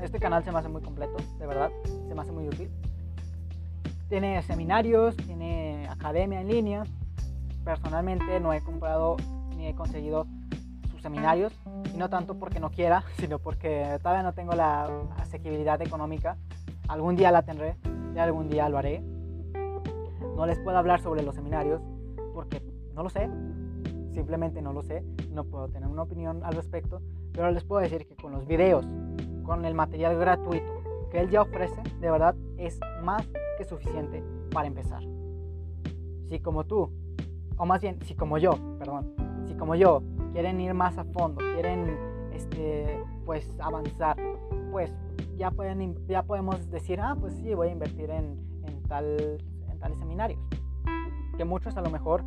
Este canal se me hace muy completo, de verdad, se me hace muy útil. Tiene seminarios, tiene academia en línea. Personalmente no he comprado ni he conseguido sus seminarios, y no tanto porque no quiera, sino porque todavía no tengo la asequibilidad económica. Algún día la tendré, y algún día lo haré. No les puedo hablar sobre los seminarios porque no lo sé, simplemente no lo sé, no puedo tener una opinión al respecto, pero les puedo decir que con los videos con el material gratuito que él ya ofrece, de verdad es más que suficiente para empezar. Si como tú, o más bien, si como yo, perdón, si como yo quieren ir más a fondo, quieren este, pues avanzar, pues ya, pueden, ya podemos decir, ah, pues sí, voy a invertir en, en, tal, en tales seminarios. Que muchos a lo mejor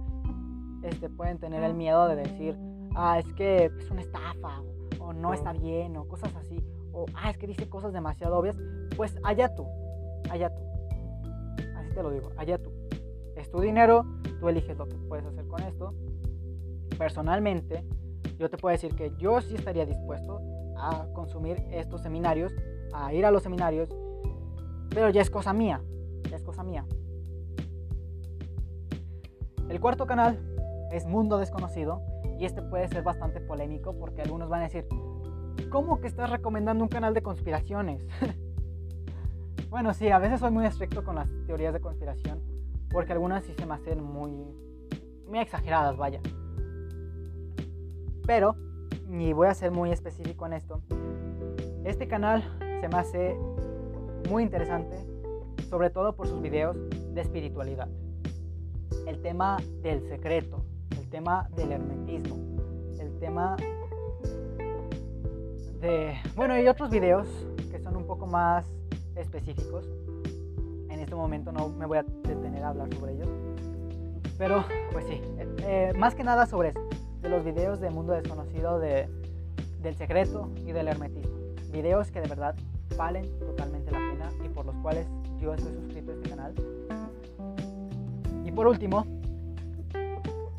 este, pueden tener el miedo de decir, ah, es que es una estafa, o no está bien, o cosas así o ah, es que dice cosas demasiado obvias, pues allá tú, allá tú. Así te lo digo, allá tú. Es tu dinero, tú eliges lo que puedes hacer con esto. Personalmente, yo te puedo decir que yo sí estaría dispuesto a consumir estos seminarios, a ir a los seminarios, pero ya es cosa mía, ya es cosa mía. El cuarto canal es Mundo Desconocido y este puede ser bastante polémico porque algunos van a decir, ¿Cómo que estás recomendando un canal de conspiraciones? bueno, sí, a veces soy muy estricto con las teorías de conspiración, porque algunas sí se me hacen muy, muy exageradas, vaya. Pero, y voy a ser muy específico en esto, este canal se me hace muy interesante, sobre todo por sus videos de espiritualidad. El tema del secreto, el tema del hermetismo, el tema bueno, y otros videos que son un poco más específicos. En este momento no me voy a detener a hablar sobre ellos. Pero, pues sí, eh, eh, más que nada sobre eso, de los videos de Mundo Desconocido, de, del secreto y del hermetismo. Videos que de verdad valen totalmente la pena y por los cuales yo estoy suscrito a este canal. Y por último,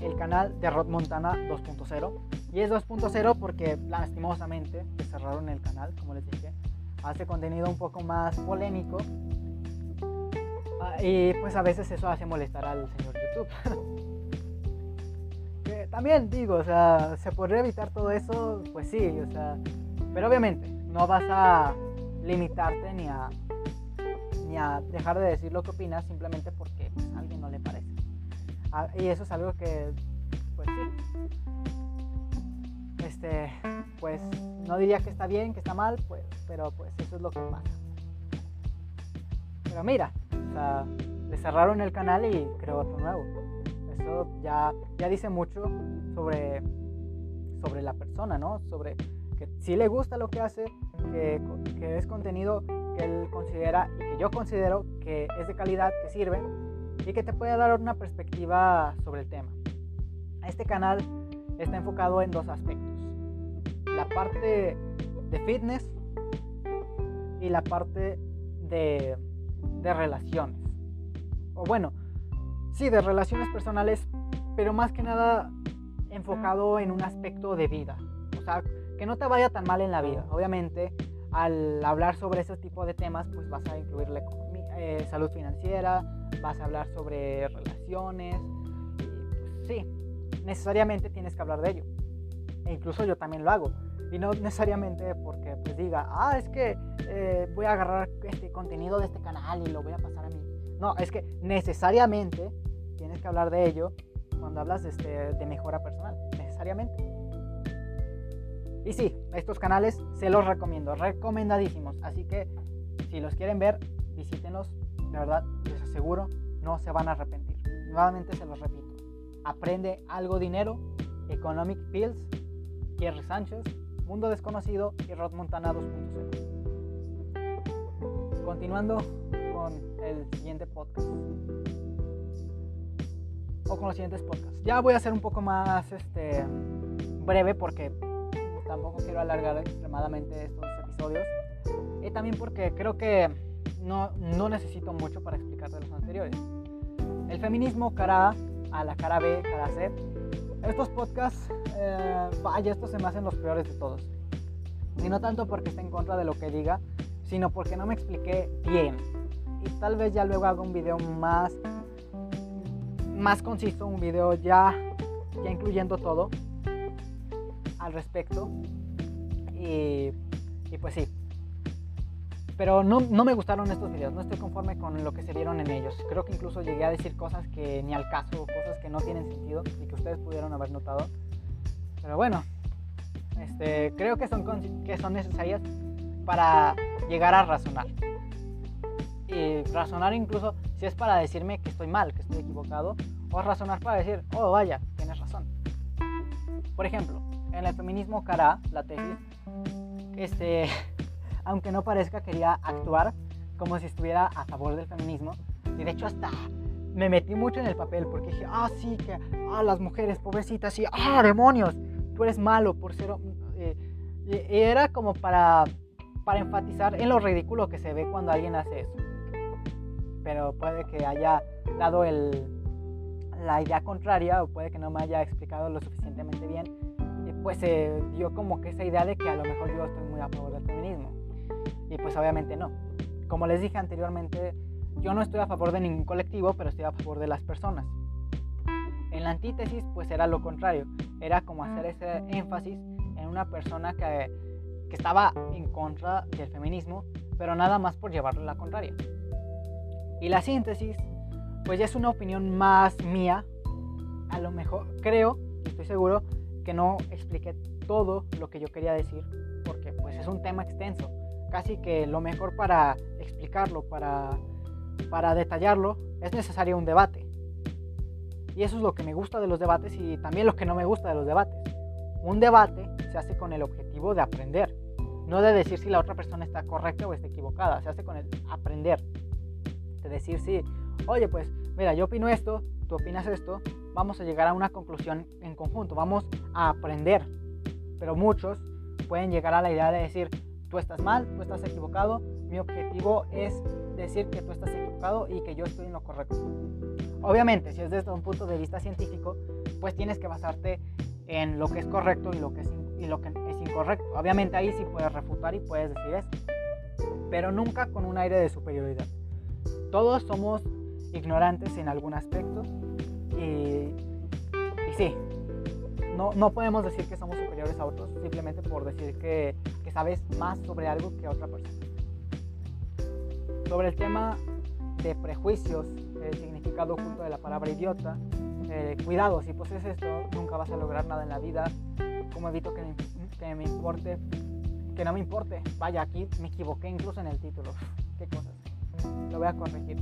el canal de Rod Montana 2.0. Y es 2.0 porque lastimosamente cerraron el canal, como les dije. Hace contenido un poco más polémico. Ah, y pues a veces eso hace molestar al señor YouTube. también digo, o sea, ¿se podría evitar todo eso? Pues sí, o sea. Pero obviamente, no vas a limitarte ni a, ni a dejar de decir lo que opinas simplemente porque pues, a alguien no le parece. Ah, y eso es algo que, pues sí, este, pues no diría que está bien, que está mal, pues, pero pues eso es lo que pasa. Pero mira, le cerraron el canal y creó otro nuevo. Eso ya, ya dice mucho sobre, sobre la persona, ¿no? Sobre que si le gusta lo que hace, que, que es contenido que él considera y que yo considero que es de calidad, que sirve y que te puede dar una perspectiva sobre el tema. Este canal está enfocado en dos aspectos. La parte de fitness y la parte de, de relaciones. O bueno, sí, de relaciones personales, pero más que nada enfocado en un aspecto de vida. O sea, que no te vaya tan mal en la vida. Obviamente, al hablar sobre ese tipo de temas, pues vas a incluirle eh, salud financiera, vas a hablar sobre relaciones. Pues, sí, necesariamente tienes que hablar de ello. E incluso yo también lo hago. Y no necesariamente porque pues diga, ah, es que eh, voy a agarrar este contenido de este canal y lo voy a pasar a mí. No, es que necesariamente tienes que hablar de ello cuando hablas de, este, de mejora personal. Necesariamente. Y sí, estos canales se los recomiendo, recomendadísimos. Así que si los quieren ver, visítenlos. De verdad, les aseguro, no se van a arrepentir. Nuevamente se los repito. Aprende algo dinero, Economic Pills, Jerry Sánchez, Mundo Desconocido y Rod Montana 2.0. Continuando con el siguiente podcast. O con los siguientes podcasts. Ya voy a ser un poco más este, breve porque tampoco quiero alargar extremadamente estos episodios. Y también porque creo que no, no necesito mucho para explicar de los anteriores. El feminismo cara A a la cara B, cara C. Estos podcasts, eh, vaya, estos se me hacen los peores de todos. Y no tanto porque esté en contra de lo que diga, sino porque no me expliqué bien. Y tal vez ya luego haga un video más, más conciso, un video ya, ya incluyendo todo al respecto. Y, y pues sí. Pero no, no, me gustaron estos videos, no estoy conforme con lo que se vieron en ellos. Creo que incluso llegué a decir cosas que ni al caso, cosas que no tienen sentido y que ustedes pudieron haber notado. Pero bueno, este, creo que son, que son necesarias para llegar a razonar. Y razonar incluso si es para decirme que estoy mal, que estoy equivocado, o razonar para decir, oh vaya, tienes razón. Por ejemplo, en el feminismo cara, la tesis, este, aunque no parezca, quería actuar como si estuviera a favor del feminismo. Y de hecho hasta me metí mucho en el papel porque dije, ah, sí, que, ah, las mujeres, pobrecitas, y, ah, demonios, tú eres malo por ser... Eh, y era como para, para enfatizar en lo ridículo que se ve cuando alguien hace eso. Pero puede que haya dado el, la idea contraria o puede que no me haya explicado lo suficientemente bien. Pues se dio como que esa idea de que a lo mejor yo estoy muy a favor del feminismo. Y pues obviamente no. Como les dije anteriormente, yo no estoy a favor de ningún colectivo, pero estoy a favor de las personas. En la antítesis, pues era lo contrario. Era como hacer ese énfasis en una persona que, que estaba en contra del feminismo, pero nada más por llevarle la contraria. Y la síntesis, pues ya es una opinión más mía. A lo mejor creo, estoy seguro, que no expliqué todo lo que yo quería decir, porque pues es un tema extenso. Casi que lo mejor para explicarlo, para, para detallarlo, es necesario un debate. Y eso es lo que me gusta de los debates y también lo que no me gusta de los debates. Un debate se hace con el objetivo de aprender, no de decir si la otra persona está correcta o está equivocada, se hace con el aprender. De decir si, oye, pues mira, yo opino esto, tú opinas esto, vamos a llegar a una conclusión en conjunto, vamos a aprender. Pero muchos pueden llegar a la idea de decir, tú estás mal, tú estás equivocado, mi objetivo es decir que tú estás equivocado y que yo estoy en lo correcto. Obviamente, si es desde un punto de vista científico, pues tienes que basarte en lo que es correcto y lo que es, y lo que es incorrecto. Obviamente ahí sí puedes refutar y puedes decir eso, pero nunca con un aire de superioridad. Todos somos ignorantes en algún aspecto y, y sí, no, no, podemos decir que somos superiores a otros simplemente por decir que, sabes más sobre algo que otra persona. Sobre el tema de prejuicios, el significado oculto de la palabra idiota, eh, cuidado, si posees esto, nunca vas a lograr nada en la vida. ¿Cómo evito que, que me importe? Que no me importe. Vaya, aquí me equivoqué incluso en el título. Qué cosas. Lo voy a corregir.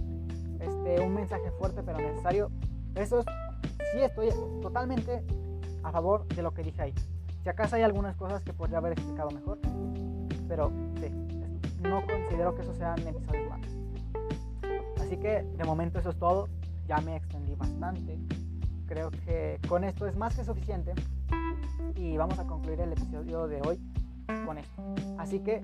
Este, un mensaje fuerte pero necesario. Eso sí estoy totalmente a favor de lo que dije ahí. Si acaso hay algunas cosas que podría haber explicado mejor, pero sí. no considero que eso sean episodios malos. Así que de momento eso es todo. Ya me extendí bastante. Creo que con esto es más que suficiente. Y vamos a concluir el episodio de hoy con esto. Así que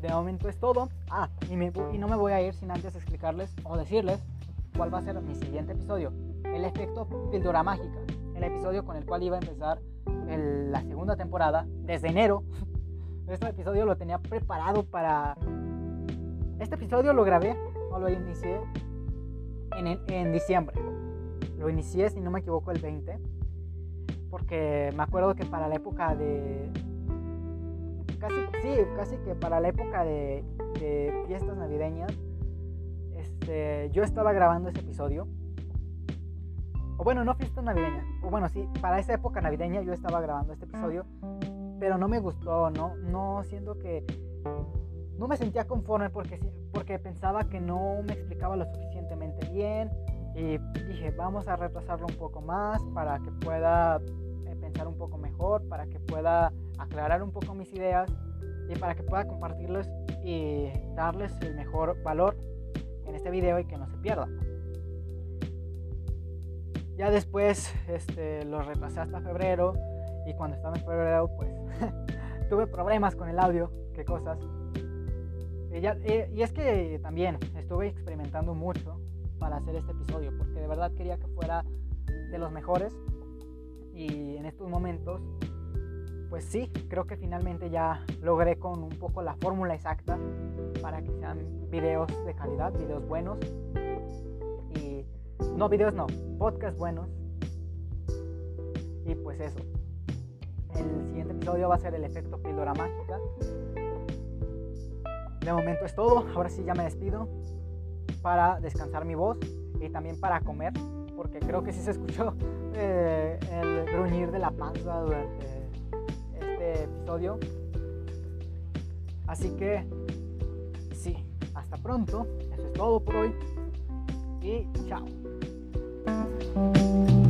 de momento es todo. Ah, y, y no me voy a ir sin antes explicarles o decirles cuál va a ser mi siguiente episodio. El efecto píldora mágica. El episodio con el cual iba a empezar la segunda temporada desde enero. Este episodio lo tenía preparado para... Este episodio lo grabé o lo inicié en, en diciembre. Lo inicié, si no me equivoco, el 20. Porque me acuerdo que para la época de... Casi, sí, casi que para la época de, de fiestas navideñas, este, yo estaba grabando ese episodio o bueno, no fiesta navideña, o bueno, sí, para esa época navideña yo estaba grabando este episodio, pero no me gustó, no, no siento que, no me sentía conforme porque, porque pensaba que no me explicaba lo suficientemente bien y dije, vamos a retrasarlo un poco más para que pueda eh, pensar un poco mejor, para que pueda aclarar un poco mis ideas y para que pueda compartirles y darles el mejor valor en este video y que no se pierda. Ya después este, lo retrasé hasta febrero y cuando estaba en febrero pues tuve problemas con el audio, qué cosas. Y, es que también estuve experimentando mucho para hacer este episodio porque de verdad quería que fuera de los mejores y en estos momentos pues sí, creo que finalmente ya logré con un poco la fórmula exacta para que sean videos de calidad, videos buenos no, videos no, podcast buenos. Y pues eso. El siguiente episodio va a ser el efecto píldora mágica. De momento es todo. Ahora sí ya me despido para descansar mi voz y también para comer, porque creo que sí se escuchó eh, el gruñir de la panza durante este episodio. Así que sí, hasta pronto. Eso es todo por hoy y chao. Thank you.